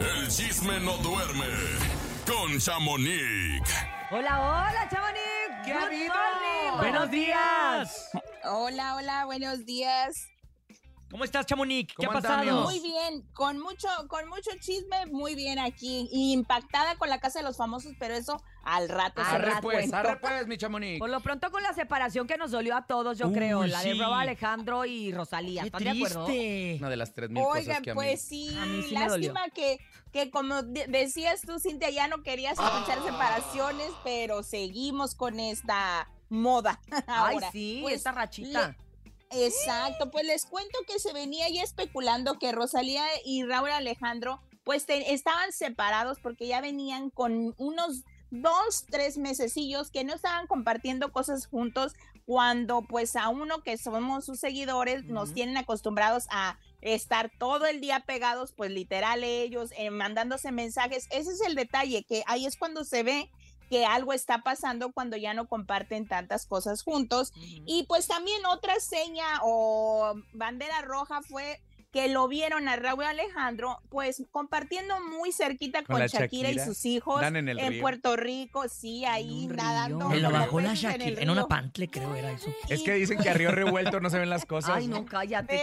El chisme no duerme con Chamonix. Hola, hola, Chamonix. ¿Qué Good ha habido? morning. Buenos días. Hola, hola, buenos días. ¿Cómo estás, Chamonix? ¿Qué ha ¿Cómo pasado? andamos? Muy bien, con mucho, con mucho chisme, muy bien aquí. Y impactada con la casa de los famosos, pero eso al rato se Arre pues, cuento. arre pues, mi chamonix. Por lo pronto con la separación que nos dolió a todos, yo Uy, creo, la de. Rob Alejandro y Rosalía. ¡Qué ¿Están de acuerdo? Una de las tres mil cosas Oigan, que a mí. pues sí, A mí sí me dolió. lástima que, que como de- decías tú, Cintia, ya no querías escuchar separaciones, pero seguimos con esta moda Ay, ahora. sí, Pues, esta rachita. Exacto, pues les cuento que se venía ya especulando que Rosalía y Raúl Alejandro pues te- estaban separados porque ya venían con unos dos, tres mesecillos que no estaban compartiendo cosas juntos cuando pues a uno que somos sus seguidores nos tienen acostumbrados a estar todo el día pegados, pues literal ellos, eh, mandándose mensajes. Ese es el detalle, que ahí es cuando se ve que algo está pasando cuando ya no comparten tantas cosas juntos. Ujú. Y pues también otra seña o bandera roja fue que lo vieron a Raúl Alejandro, pues compartiendo muy cerquita Con Shakira, y sus hijos en el río. Puerto Rico, sí, ahí nadando. Me lo bajó la en Shakira. En una pantle, creo, era eso. Es que dicen que a río revuelto no se ven las cosas. Ay, no, cállate,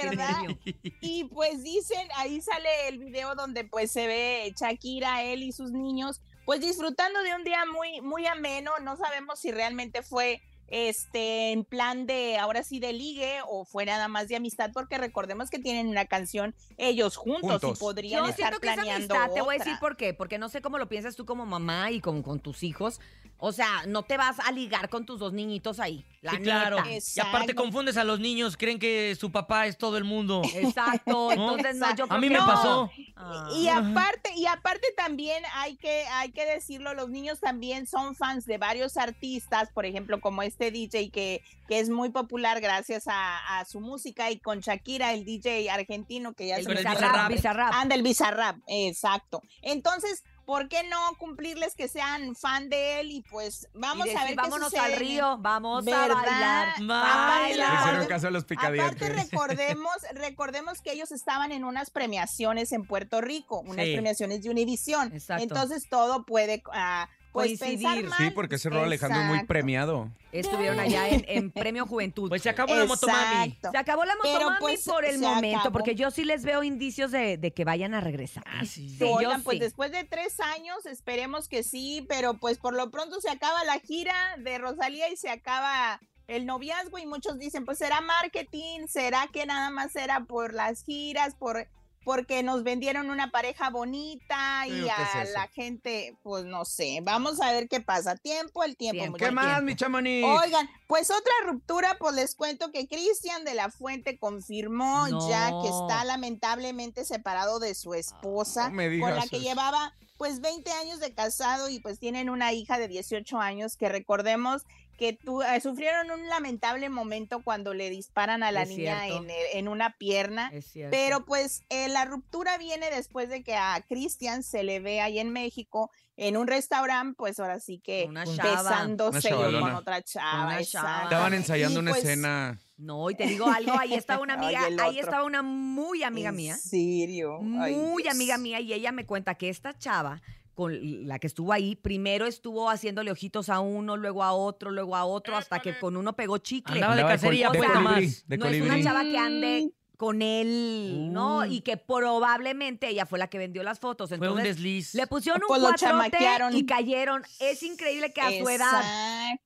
qué. Y pues dicen, ahí sale el video donde pues se ve Shakira, él y sus niños, pues disfrutando de un día muy, muy ameno. No sabemos si realmente fue este en plan de ahora sí de ligue o fue nada más de amistad, porque recordemos que tienen una canción ellos juntos, Juntos. y podrían Yo estar siento que es planeando. amistad, te voy a decir otra. por qué, porque no sé cómo lo piensas tú como mamá y con, con tus hijos. O sea, no te vas a ligar con tus dos niñitos ahí. La Sí, claro. Y aparte confundes a los niños, creen que su papá es todo el mundo. Exacto. Entonces, no, yo. A mí que me no. pasó. Ah. Y aparte, y aparte también hay que, hay que decirlo, los niños también son fans de varios artistas, por ejemplo, como este DJ que, que es muy popular gracias a, a su música y con Shakira, el DJ argentino que ya El Bizarrap. Bizarrap. Anda, el Bizarrap, exacto. Entonces, ¿por qué no cumplirles que sean fan de él? Y pues vamos Y a decir, ver qué vámonos sucede al río, vamos a ¿Verdad? bailar. Baila. Le Aparte, hicieron caso a los Aparte, recordemos, recordemos que ellos estaban en unas premiaciones en Puerto Rico, unas Sí. premiaciones de Univisión. Exacto. Entonces todo puede ah, pues Coincidir. mal. Sí, porque ese rol Alejandro es muy Exacto. premiado. Estuvieron allá en, en Premio Juventud. Pues se acabó la motomami. Exacto. Se acabó la motomami pues, por el momento, acabó. porque yo sí les veo indicios de, de que vayan a regresar. Ah, sí. Sí, yo Oigan, pues sí. después de tres años, esperemos que sí, pero pues por lo pronto se acaba la gira de Rosalía y se acaba el noviazgo y muchos dicen, pues será marketing, será que nada más era por las giras, por porque nos vendieron una pareja bonita y a eso. la gente, pues no sé, vamos a ver qué pasa. Tiempo, el tiempo. Tiempo. ¿Qué más, mi chamonix? Oigan, pues otra ruptura, pues les cuento que Cristian de la Fuente confirmó ya que No. está lamentablemente separado de su esposa, No me con la que eso. llevaba pues 20 años de casado y pues tienen una hija de 18 años que recordemos que tu- eh, sufrieron un lamentable momento cuando le disparan a la Es niña en, el- en una pierna. Es cierto. Pero pues eh, la ruptura viene después de que a Cristian se le ve ahí en México en un restaurante, pues ahora sí que Una chava. besándose Una con otra chava. Una. Estaban Y, ensayando una pues, escena. No, y te digo algo, ahí estaba una amiga, ahí estaba una muy amiga ¿En mía, serio? Ay, muy amiga mía, y ella me cuenta que esta chava con la que estuvo ahí, primero estuvo haciéndole ojitos a uno, luego a otro, luego a otro, hasta que con uno pegó chicle. Andaba de cacería, pues, nada más. no es una chava que ande con él, ¿no? Uy. Y que probablemente ella fue la que vendió las fotos. Fue un Entonces, desliz. le pusieron un Pues lo cuatrote y cayeron. Es increíble que a su edad,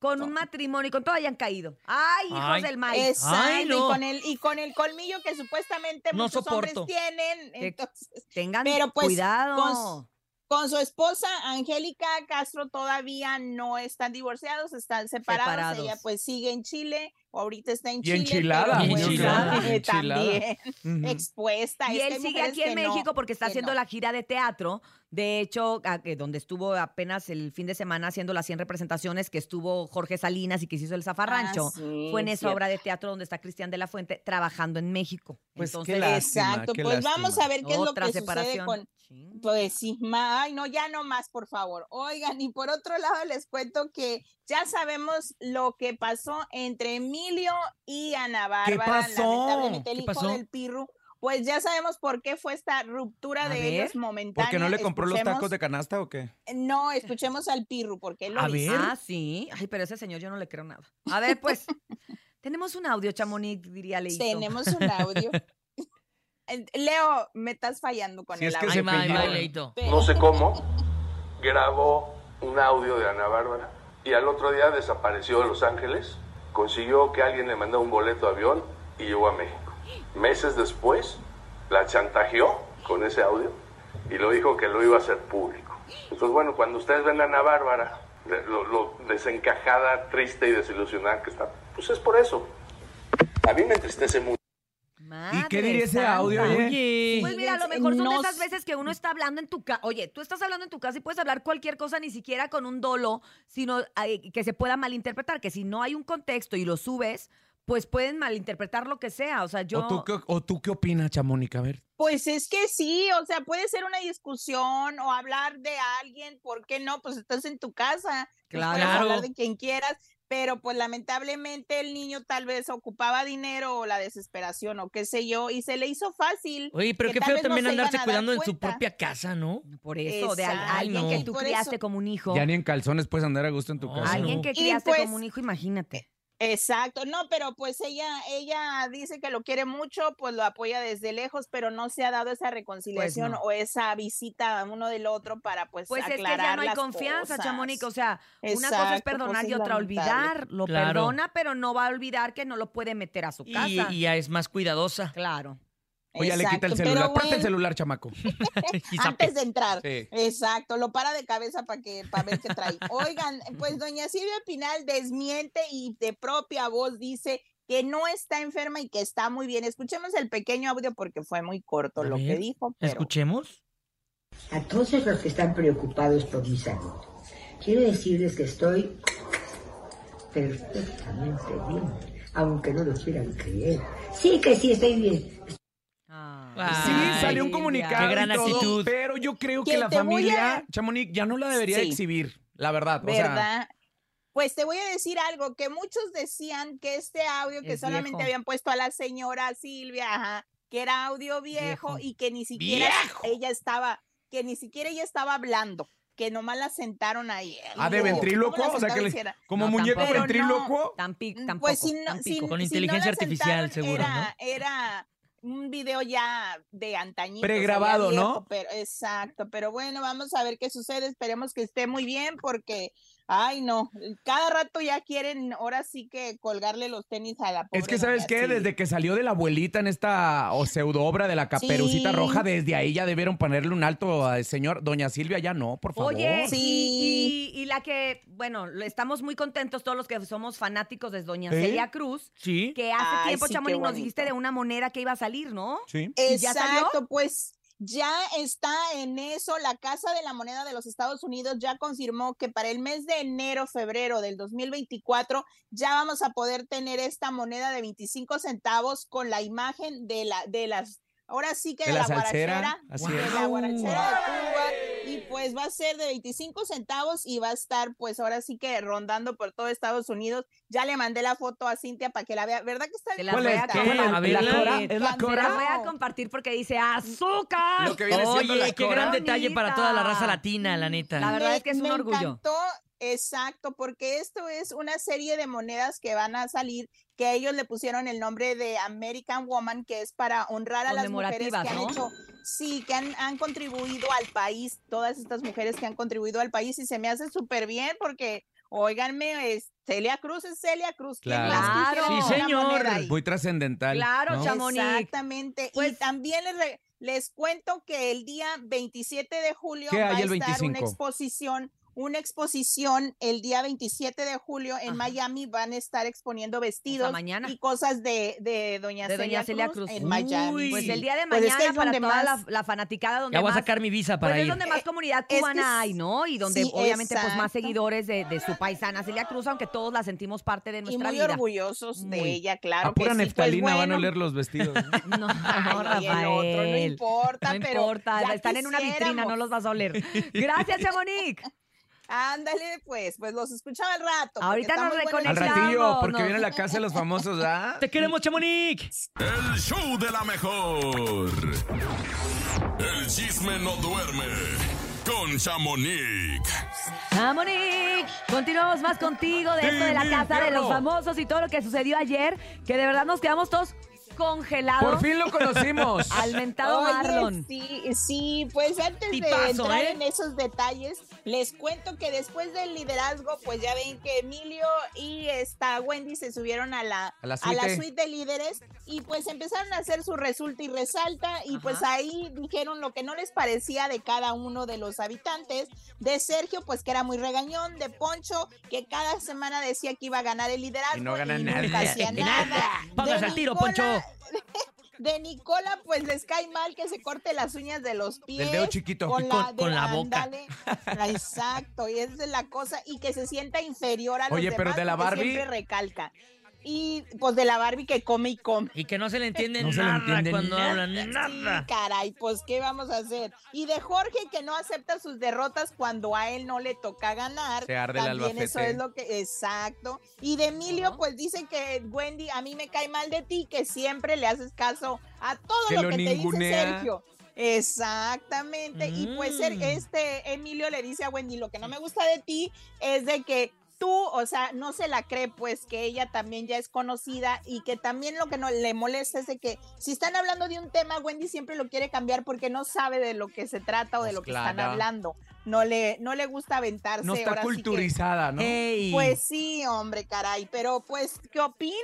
con un matrimonio y con todo hayan caído. ¡Ay, hijos Ay. del maíz! Exacto, Ay, no. y, con el, y con el colmillo que supuestamente No muchos soporto. hombres tienen. Entonces, Tengan Pero, pues, cuidado. con- con su esposa Angélica Castro todavía no están divorciados, están separados. Separados. Ella pues sigue en Chile, o ahorita está en Y Chile. enchilada, pero, pues, enchilada, eh, enchilada. También expuesta. Y él sigue aquí en no, México porque está haciendo no. la gira de teatro. De hecho, que donde estuvo apenas el fin de semana haciendo las 100 representaciones, que estuvo Jorge Salinas y que se hizo el Zafarrancho, Ah, sí, fue en esa cierto. obra de teatro donde está Cristian de la Fuente trabajando en México. Pues qué Entonces, lástima, Exacto, qué pues vamos a ver qué es lo que separación. sucede con. Pues sí, ay no, ya no más, por favor. Oigan, y por otro lado les cuento que ya sabemos lo que pasó entre Emilio y Ana Bárbara, pasó? lamentablemente el ¿Qué hijo pasó? del Pirru, pues ya sabemos por qué fue esta ruptura A de ver. ellos momentánea. ¿Por qué no le compró los tacos de canasta o qué? No, escuchemos al Pirru, porque él lo A dice. ver. Ah, sí. Ay, pero ese señor yo no le creo nada. A ver, pues. tenemos un audio, Chamonix, diría Leito. Tenemos un audio. Leo, me estás fallando con Si el es que audio. se no sé cómo, grabó un audio de Ana Bárbara y al otro día desapareció de Los Ángeles, consiguió que alguien le mandara un boleto de avión y llegó a México. Meses después, la chantajeó con ese audio y lo dijo que lo iba a hacer público. Entonces, bueno, cuando ustedes ven a Ana Bárbara, lo desencajada, triste y desilusionada que está, pues es por eso. A mí me entristece mucho. ¿Y qué diría ese audio, oye? Pues mira, a lo mejor son de esas veces que uno está hablando en tu casa. Oye, tú estás hablando en tu casa y puedes hablar cualquier cosa, ni siquiera con un dolo, sino que se pueda malinterpretar. Que si no hay un contexto y lo subes, pues pueden malinterpretar lo que sea. O sea, yo. ¿O, tú, qué, ¿O tú qué opinas, Chamónica? A ver. Pues es que sí, o sea, puede ser una discusión o hablar de alguien, ¿por qué no? Pues estás en tu casa, puedes Claro. hablar de quien quieras, pero pues lamentablemente el niño tal vez ocupaba dinero o la desesperación o qué sé yo, y se le hizo fácil. Oye, pero qué feo no también iban andarse cuidando en su propia casa, ¿no? Por eso, de alguien Ay, que no. tú criaste eso- como un hijo. Ya ni en calzones puedes andar a gusto en tu No. casa. Alguien no. que criaste pues- como un hijo, imagínate. Exacto, no, pero pues ella, ella dice que lo quiere mucho, pues lo apoya desde lejos, pero no se ha dado esa reconciliación no. o esa visita a uno del otro para pues, Pues es que ya no hay confianza, cosas. Chamonix. O sea, una cosa es perdonar pues y otra olvidar. Lo Claro. perdona, pero no va a olvidar que no lo puede meter a su Y, casa. y ya es más cuidadosa. Claro. Oye, ya le quita el celular. pero Presta el celular, chamaco. Antes de entrar. Sí. Exacto, lo para de cabeza para que para ver qué trae. Oigan, pues doña Silvia Pinal desmiente y de propia voz dice que no está enferma y que está muy bien. Escuchemos el pequeño audio porque fue muy corto A lo que dijo, pero ¿Escuchemos? A todos los que están preocupados por mi salud, quiero decirles que estoy perfectamente bien, aunque no lo quieran creer. Sí que sí estoy bien. Sí, Ay, salió un comunicado. Qué gran y todo, actitud. Pero yo creo que Que la familia, a- Chamonix, ya no la debería Sí. exhibir, la verdad. O sea, ¿verdad? Pues te voy a decir algo, que muchos decían que este audio que Es solamente viejo. habían puesto a la señora Silvia, ajá, que era audio viejo, Viejo. y que ni siquiera ¡Viejo! ella estaba, que ni siquiera ella estaba hablando, que nomás la sentaron ahí. Ah, de ventrílocuo, ¿cómo la o sea, que le- como No, muñeco tampoco. Ventrílocuo. Tampi- Mm, tampoco, Pues si no, tampico. si- Con si no inteligencia artificial, seguro, Era, era un video ya de antañito. o sea, ya Pregrabado, ¿no? Pero, exacto, pero bueno, vamos a ver qué sucede. Esperemos que esté muy bien porque, ay no, cada rato ya quieren, ahora sí que colgarle los tenis a la Es pobre que, ¿sabes qué? Desde que salió de la abuelita en esta o pseudo obra de la caperucita Sí. roja, desde ahí ya debieron ponerle un alto al señor. Doña Silvia, ya no, por favor. Oye, Sí. y, y- y la que, bueno, estamos muy contentos todos los que somos fanáticos de Doña ¿Eh? Celia Cruz, Sí. que hace Ay, tiempo, Chamonix, nos dijiste de una moneda que iba a salir, ¿no? Sí. ¿Y ya salió? Exacto, pues ya está en eso. La Casa de la Moneda de los Estados Unidos ya confirmó que para el mes de enero, febrero del 2024 ya vamos a poder tener esta moneda de 25 centavos con la imagen de la de las ahora sí que De de, la la, salsera, guarachera, así de es. la guarachera de Cuba y pues va a ser de 25 centavos y va a estar pues ahora sí que rondando por todo Estados Unidos. Ya le mandé la foto a Cintia para que la vea. ¿Verdad que está Se bien la ¿La la- cora? ¿Es la cora? la voy a compartir porque dice azúcar. Lo que viene siendo Oye, la qué cora. gran detalle para toda la raza latina, la neta. La verdad Me- es que es un me orgullo. encantó, exacto, porque esto es una serie de monedas que van a salir, que ellos le pusieron el nombre de American Woman, que es para honrar a las mujeres que Conmemorativas, han ¿no? hecho, sí, que han, han contribuido al país, todas estas mujeres que han contribuido al país, y se me hace súper bien porque, óiganme, es, Celia Cruz es Celia Cruz. ¿quién Claro. quisiera Sí, señor. Muy trascendental. Claro, ¿no? chamo. Chamonix. Exactamente. y Pues- también les, re- les cuento que el día 27 de julio ¿Qué va a estar una 25? exposición. Una exposición el día 27 de julio en Ajá. Miami van a estar exponiendo vestidos mañana. y cosas de, de Doña, De Doña Celia, Cruz, Cruz. en Miami. Uy. Pues el día de Pues es que mañana es para donde toda la, más- la fanaticada donde Ya voy a sacar mi visa Pues para es ir. donde más comunidad es que cubana es- hay, ¿no? Y donde sí, obviamente pues más seguidores de, de su paisana Celia Cruz, aunque todos la sentimos parte de y nuestra muy vida. orgullosos Muy. de ella, claro. A pura que sí. Pues neftalina van a bueno, oler los vestidos. ¿no? No, ay, y el otro, no Rafael. importa, No pero importa, están en una vitrina, no los vas a oler. Gracias, Chamonix. Ándale, pues, pues los escuchaba al rato. Ahorita nos Al reconectamos. chisme. ratillo, porque no. viene la casa de los famosos, ¿ah? ¡Te queremos, Chamonix! El show de la mejor. El chisme no duerme. Con Chamonix. Chamonix, continuamos más contigo de esto de la casa de los famosos y todo lo que sucedió ayer, que de verdad nos quedamos todos congelados Por fin lo conocimos. al mentado Oye, Marlon. Sí, sí, pues antes Tipazo, de entrar ¿eh? en esos detalles, les cuento que después del liderazgo, pues ya ven que Emilio y esta Wendy se subieron a la, A la a la suite. de líderes y pues empezaron a hacer su resulta y resalta y pues ahí dijeron lo que no les parecía de cada uno de los habitantes. De Sergio, pues que era muy regañón, de Poncho, que cada semana decía que iba a ganar el liderazgo Y no gana nunca nada. hacía Nada. De al tiro, Poncho. De Nicola, pues les cae mal que se corte las uñas de los pies. Del dedo chiquito. Con la, con- de- con la boca. Exacto, y esa es la cosa. Y que se sienta inferior a los Oye, pero demás, de la Barbie- Siempre recalca. Y pues de la Barbie que come y come. Y que no se le entiende No le nada entiende cuando nada. hablan. Sí, Nada. caray, pues ¿qué vamos a hacer? Y de Jorge que no acepta sus derrotas cuando a él no le toca ganar. Se arde el También eso es lo que, exacto. Y de Emilio, pues dice que Wendy, a mí me cae mal de ti, que siempre le haces caso a todo Que lo, lo que te dice. Sergio. Exactamente. Y pues ser, Mm. este Emilio le dice a Wendy, lo que no me gusta de ti es de que tú, o sea, no se la cree, pues que ella también ya es conocida y que también lo que no le molesta es de que si están hablando de un tema, Wendy siempre lo quiere cambiar porque no sabe de lo que se trata o de Pues lo que están hablando. No le, no le gusta aventarse. No está ahora que- culturizada, ¿no? Ey. pues sí, hombre, caray, pero pues, ¿qué opine?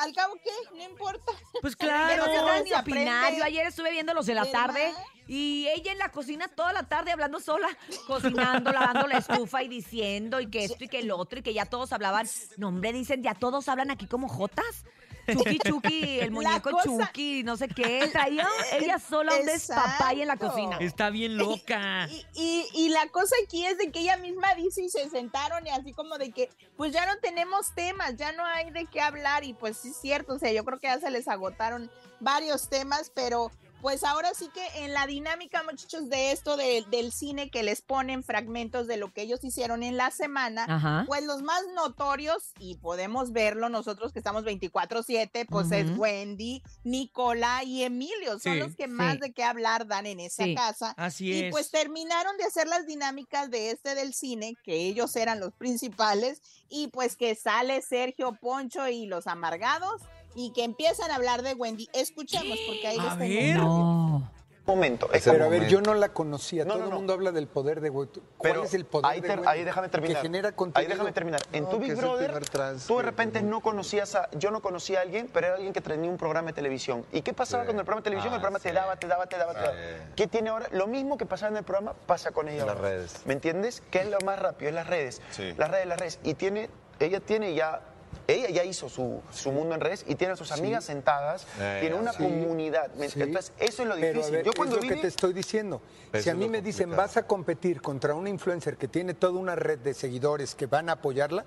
Al, cabo, ¿qué? No importa. Pues claro. no se opinar. Yo ayer estuve viéndolos en la tarde. Y ella en la cocina toda la tarde hablando sola, cocinando, lavando la estufa y diciendo y que esto y que el otro y que ya todos hablaban. No, hombre, dicen, ya todos hablan aquí como jotas. Chucky, Chucky, el muñeco cosa- Chucky, no sé qué. Traía ella sola un despapay en la cocina. Está bien loca. Y, y, y la cosa aquí es de que ella misma dice y se sentaron y así como de que pues ya no tenemos temas, ya no hay de qué hablar y pues sí es cierto, o sea, yo creo que ya se les agotaron varios temas, pero pues ahora sí que en la dinámica muchachos de esto de- del cine que les ponen fragmentos de lo que ellos hicieron en la semana, Ajá. pues los más notorios, y podemos verlo nosotros que estamos 24-7, pues es. Wendy, Nicola y Emilio, son Sí, los que más sí. de qué hablar dan en esa Sí. casa. Así y es. pues terminaron de hacer las dinámicas de este del cine, que ellos eran los principales, y pues que sale Sergio Poncho y los amargados, y que empiezan a hablar de Wendy. Escuchemos, porque ahí A les tengo ver. No. momento. Pero a ver, yo no la conocía. No, Todo no, el no. mundo habla del poder de Wendy. ¿Cuál Pero es el poder ahí, de ter- Wendy? ahí déjame terminar. Que genera Ahí contenido. déjame terminar. En No, tu Big es Brother, trans, tú de repente ¿no? no conocías a... Yo no conocía a alguien, pero era alguien que tenía un programa de televisión. ¿Y qué pasaba Sí. con el programa de televisión? Ah, el programa te daba, te daba, te daba, te daba. Sí. ¿Qué tiene ahora? Lo mismo que pasaba en el programa pasa con ella En las redes. ¿Me entiendes? ¿Qué es lo más rápido? Es las redes. Sí. Las redes, las redes. Y tiene... Ella tiene ya... Ella ya hizo su, su mundo en redes y tiene a sus amigas sentadas, Eh, tiene una sí. comunidad. ¿me- Sí. Entonces, eso es lo Pero difícil. a ver, Yo es cuando lo vine... que te estoy diciendo. Si a es mí lo me dicen, vas a competir contra una influencer que tiene toda una red de seguidores que van a apoyarla,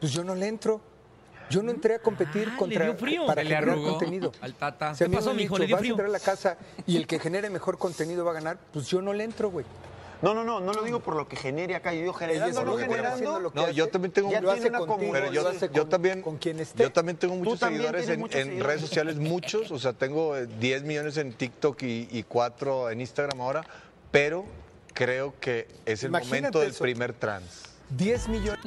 pues yo no le entro. Yo no entré a competir Ah, le contra dio frío. para le generar contenido. al Tata. Si ¿Qué pasó, mijo? dicho, ¿Le dio vas a entrar a la casa y el que genere mejor contenido va a ganar, pues yo no le entro, güey. No, no, no, no lo digo por lo que genere acá, yo digo generando, no generando. lo que No, yo hace, también tengo- Ya tiene una contigo. Pero yo, yo con- también, con quien esté. yo también tengo muchos seguidores en, muchos en seguidores. redes sociales, muchos. O sea, tengo eh, 10 millones en TikTok y, y 4 en Instagram ahora, pero creo que es el Imagínate momento del eso. primer trans. 10 millones.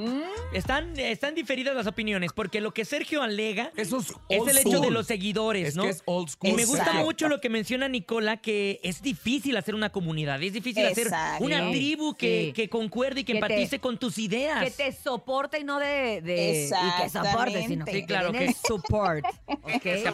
Están, están diferidas las opiniones, porque lo que Sergio alega Eso es el hecho school. de los seguidores, Es ¿no? que es old school. Y me gusta Exacto. mucho lo que menciona Nicola, que es difícil hacer una comunidad, es difícil hacer una tribu que, sí. que concuerde y que, Que te- empatice con tus ideas. Que te soporte y no de, de y que soporte, sino que Sí, claro, que- support.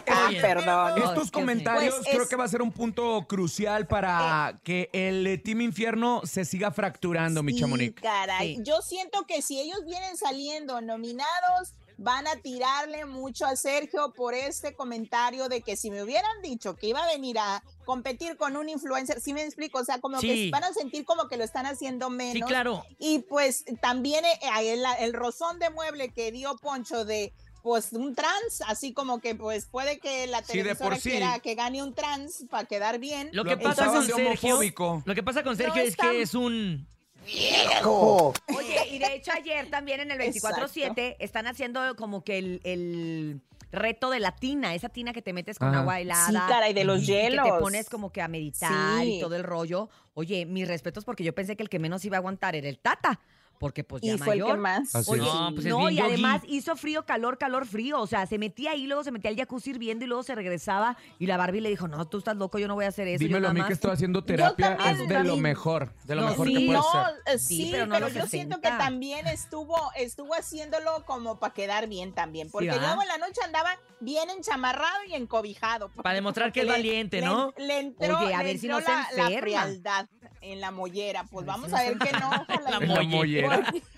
Ah, perdón. Estos comentarios Pues creo es- que va a ser un punto crucial para que el eh, Team Infierno se siga fracturando, mi Chamonix. caray. Sí. Yo siento que si ellos vienen saliendo nominados, van a tirarle mucho a Sergio por este comentario de que si me hubieran dicho que iba a venir a competir con un influencer, si me explico, o sea, como Sí. que van a sentir como que lo están haciendo menos. Sí, claro. Y pues también eh, el, el rozón de mueble que dio Poncho de pues un trans, así como que pues puede que la Sí, televisora sí. quiera que gane un trans para quedar bien. Lo Lo que pasa con Sergio, lo que pasa con Sergio es está- que es un viejo. Y de hecho ayer también en el 24-7 están haciendo como que el, el reto de la tina, esa tina que te metes con Ajá. agua helada. Sí, caray, de los y Que te hielos. pones como que a meditar y todo el rollo. Oye, mis respetos porque yo pensé que el que menos iba a aguantar era el Tata. Porque pues ya Y fue el mayor. que más. Así Oye. No, pues es no, y yogi. además hizo frío, calor, calor, frío. O sea, se metía ahí, luego se metía al jacuzzi hirviendo y luego se regresaba. Y la Barbie le dijo, no, tú estás loco, yo no voy a hacer eso. yo Dímelo a mí más- que estoy haciendo terapia, también, es de lo mejor, de lo No, mejor sí, que puede no, ser. eh, Sí, sí, pero pero, no los yo siento 60. que también estuvo, estuvo haciéndolo como para quedar bien también, porque luego en la noche andaba bien enchamarrado y encobijado. Para demostrar que es Le- valiente, le- ¿no? Le, entró, Oye, a le ver si entró no se la, la enferma. frialdad en la mollera. Pues A ver vamos si no a se ver que La no. la mollera.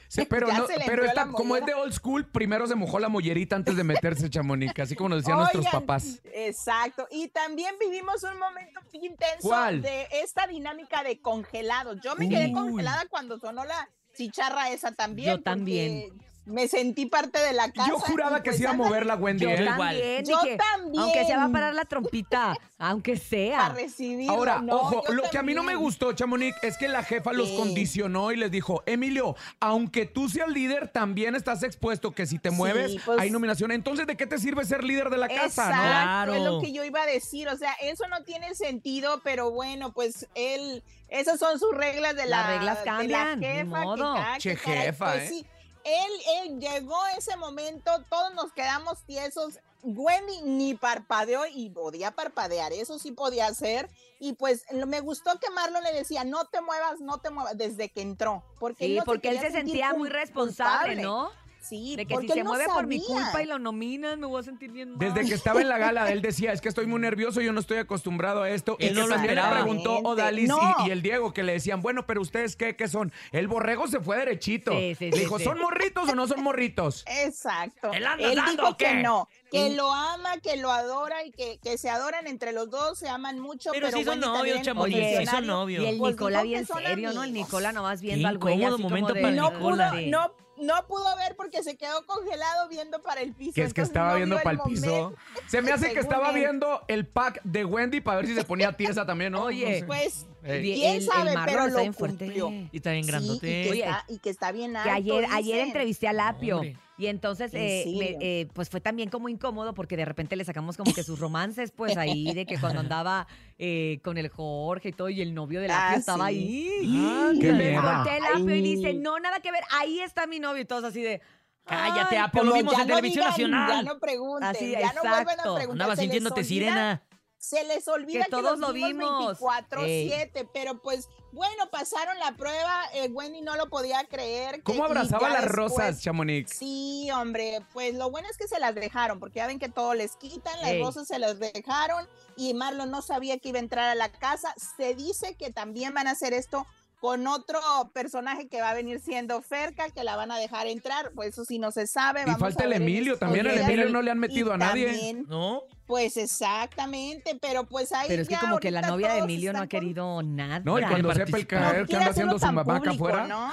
Sí, pero no, pero esta- como es de old school, primero se mojó la mollerita antes de meterse chamonica, así como nos decían nuestros papás. Exacto. Y también vivimos un momento intenso ¿Cuál? de esta dinámica de congelado. Yo me quedé congelada cuando sonó la chicharra esa también. Yo también. Me sentí parte de la casa. Yo juraba que pues se iba a mover la Wendy. Yo ¿eh? igual. también. Yo dije, también. Aunque se va a parar la trompita, aunque Para sea. recibirlo. Ahora, No, ojo, lo que a mí no me gustó, Chamonix, es que la jefa los Sí. condicionó y les dijo, Emilio, aunque tú seas líder, también estás expuesto que si te Sí, mueves, pues- hay nominación. Entonces, ¿de qué te sirve ser líder de la casa, no? Exacto, es lo que yo iba a decir, o sea, eso no tiene sentido, pero bueno, pues él, esas son sus reglas de la, Las reglas de la cambian, jefa, que modo. cada- Che, que caray, jefa, pues ¿eh? sí, él, él llegó ese momento, todos nos quedamos tiesos, Wendy ni parpadeó y podía parpadear, eso sí podía hacer, y pues me gustó que Marlon le decía, no te muevas, no te muevas, desde que entró, porque, Sí, él no porque él se sentía muy responsable. ¿no? Sí, De que porque si se no mueve por mi culpa y lo nominan, me voy a sentir bien mal. Desde que estaba en la gala, él decía, es que estoy muy nervioso, yo no estoy acostumbrado a esto. Él y no lo esperaba. preguntó Odalis No. y, y el Diego, que le decían, bueno, pero ustedes qué, qué son. El borrego se fue derechito. Sí, sí, Le sí, dijo, sí. ¿son morritos o no son morritos? Exacto. ¿Él anda Él dando dijo que no, que Y- lo ama, que lo adora y que, que se adoran entre los dos, se aman mucho. Pero sí son Wendy novios, también, Chamonix, sí son novios. Y el Pues Nicola bien serio, ¿no? El. Nicola nomás Qué viendo al güey incómodo así momento como de... para No Nicola. pudo, no, no pudo ver porque se quedó congelado viendo para el piso. Que es que estaba no viendo para el piso. Se me hace que estaba él. viendo el pack de Wendy para ver si se ponía tiesa también, ¿no? Oye, No sé. Pues. Quién el- el sabe, Marlon pero está lo bien fuerte. cumplió. Y está bien Sí, y, grandote. que Oye, está, y que está bien Que alto, ayer, ayer dicen. entrevisté a Lapio Hombre. y entonces ¿En eh, me- eh, pues fue también como incómodo porque de repente le sacamos como que sus romances pues ahí de que cuando andaba eh, con el Jorge y todo y el novio de Lapio Ah, estaba sí. ahí. Ah, y qué me miedo. volteé Lapio y dice, no, nada que ver, ahí está mi novio y todos así de... Cállate, "Ay, Apio, lo vimos en no televisión digan, nacional. Ya no pregunten, Así, ya no vuelven a preguntar. Andaba sintiéndote olvida- sirena. Se les olvida Que que, todos lo vimos vimos. 24-7, pero pues bueno, pasaron la prueba, eh, Wendy no lo podía creer. que- ¿Cómo y abrazaba las después- rosas, Chamonix? Sí, hombre, pues lo bueno es que se las dejaron, porque ya ven que todo les quitan, las Ey. rosas se las dejaron y Marlon no sabía que iba a entrar a la casa. Se dice que también van a hacer esto con otro personaje que va a venir siendo Ferca, que la van a dejar entrar, pues eso sí no se sabe. Y vamos falta a el Emilio, también al. Emilio no le han Y metido a nadie. también, ¿No? Pues exactamente, pero pues ahí Pero es que ya como que la novia de Emilio no ha querido nada. No, y cuando sepa el caer no que anda haciendo su mamá acá afuera. ¿no?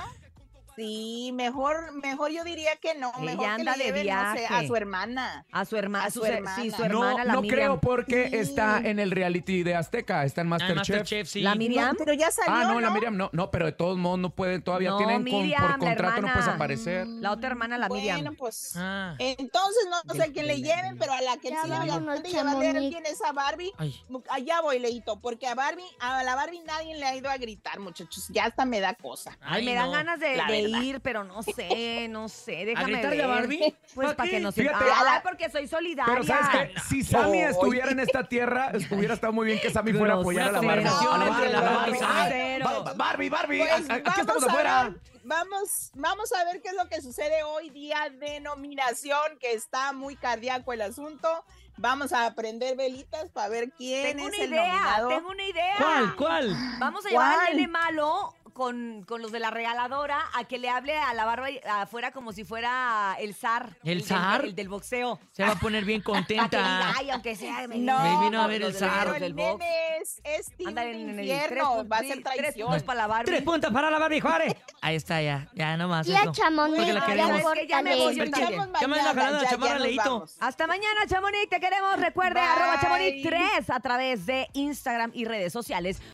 Sí, mejor, mejor yo diría que no, Ella mejor que anda le de no sé, a viaje. su hermana. A su hermana, A su, su her- hermana. sí, su No, hermana, la no Miriam. creo porque Sí. está en el reality de Azteca, está en Ah, Masterchef. Masterchef, sí. La Miriam. No, pero ya salió, Ah, no, ¿no? la Miriam no, no, pero de todos modos no pueden, todavía No, tienen con- Miriam, por contrato no puedes aparecer. La otra hermana, la Miriam. Bueno, pues Ah. entonces no sé a quién le lleven, pero a la que Ya sí van a quién es a Barbie. Ay. Allá voy, Leito, porque a Barbie, a la Barbie nadie le ha ido a gritar, muchachos. Ya hasta me da cosa. Ay, me dan no. ganas de, la de verdad. ir, pero no sé, no sé, déjame gritarle a ver. Barbie? Pues ¿Pa' para que no se... Fíjate. Ay, porque soy solidaria. Pero ¿sabes qué? Si Sammy estuviera en esta tierra, hubiera estado muy bien que Sammy fuera a apoyar a la Barbie. A Barbie, a Barbie. Ay, Pues a- a- aquí estamos vamos a afuera. ver, vamos, vamos a ver qué es lo que sucede hoy, día de nominación, que está muy cardíaco el asunto. Vamos a prender velitas para ver quién Tengo es una el idea, nominado. tengo una idea. ¿Cuál? ¿Cuál? Vamos a llevar al ¿Cuál? nene malo con, con los de la regaladora a que le hable a la barba afuera como si fuera el zar. ¿El del- zar? El, del boxeo. Se va a poner bien Para que diga, contenta. ay, aunque sea. me No, Me vino a ver el zar. Pero del el box. nene es, es Ándale, de en el infierno, va a ser Tres traición. puntos para la Barbie. Tres puntos para la Barbie Juárez. Ahí está ya, ya nomás Tía eso. Chamonix, Porque la ya queremos. ¿Sabes qué? Ya me voy también. Llámale la ya- chamarra, ya Leito. Hasta mañana, Chamonix. Te queremos. Recuerde, Bye. arroba Chamonix 3 a través de Instagram y redes sociales.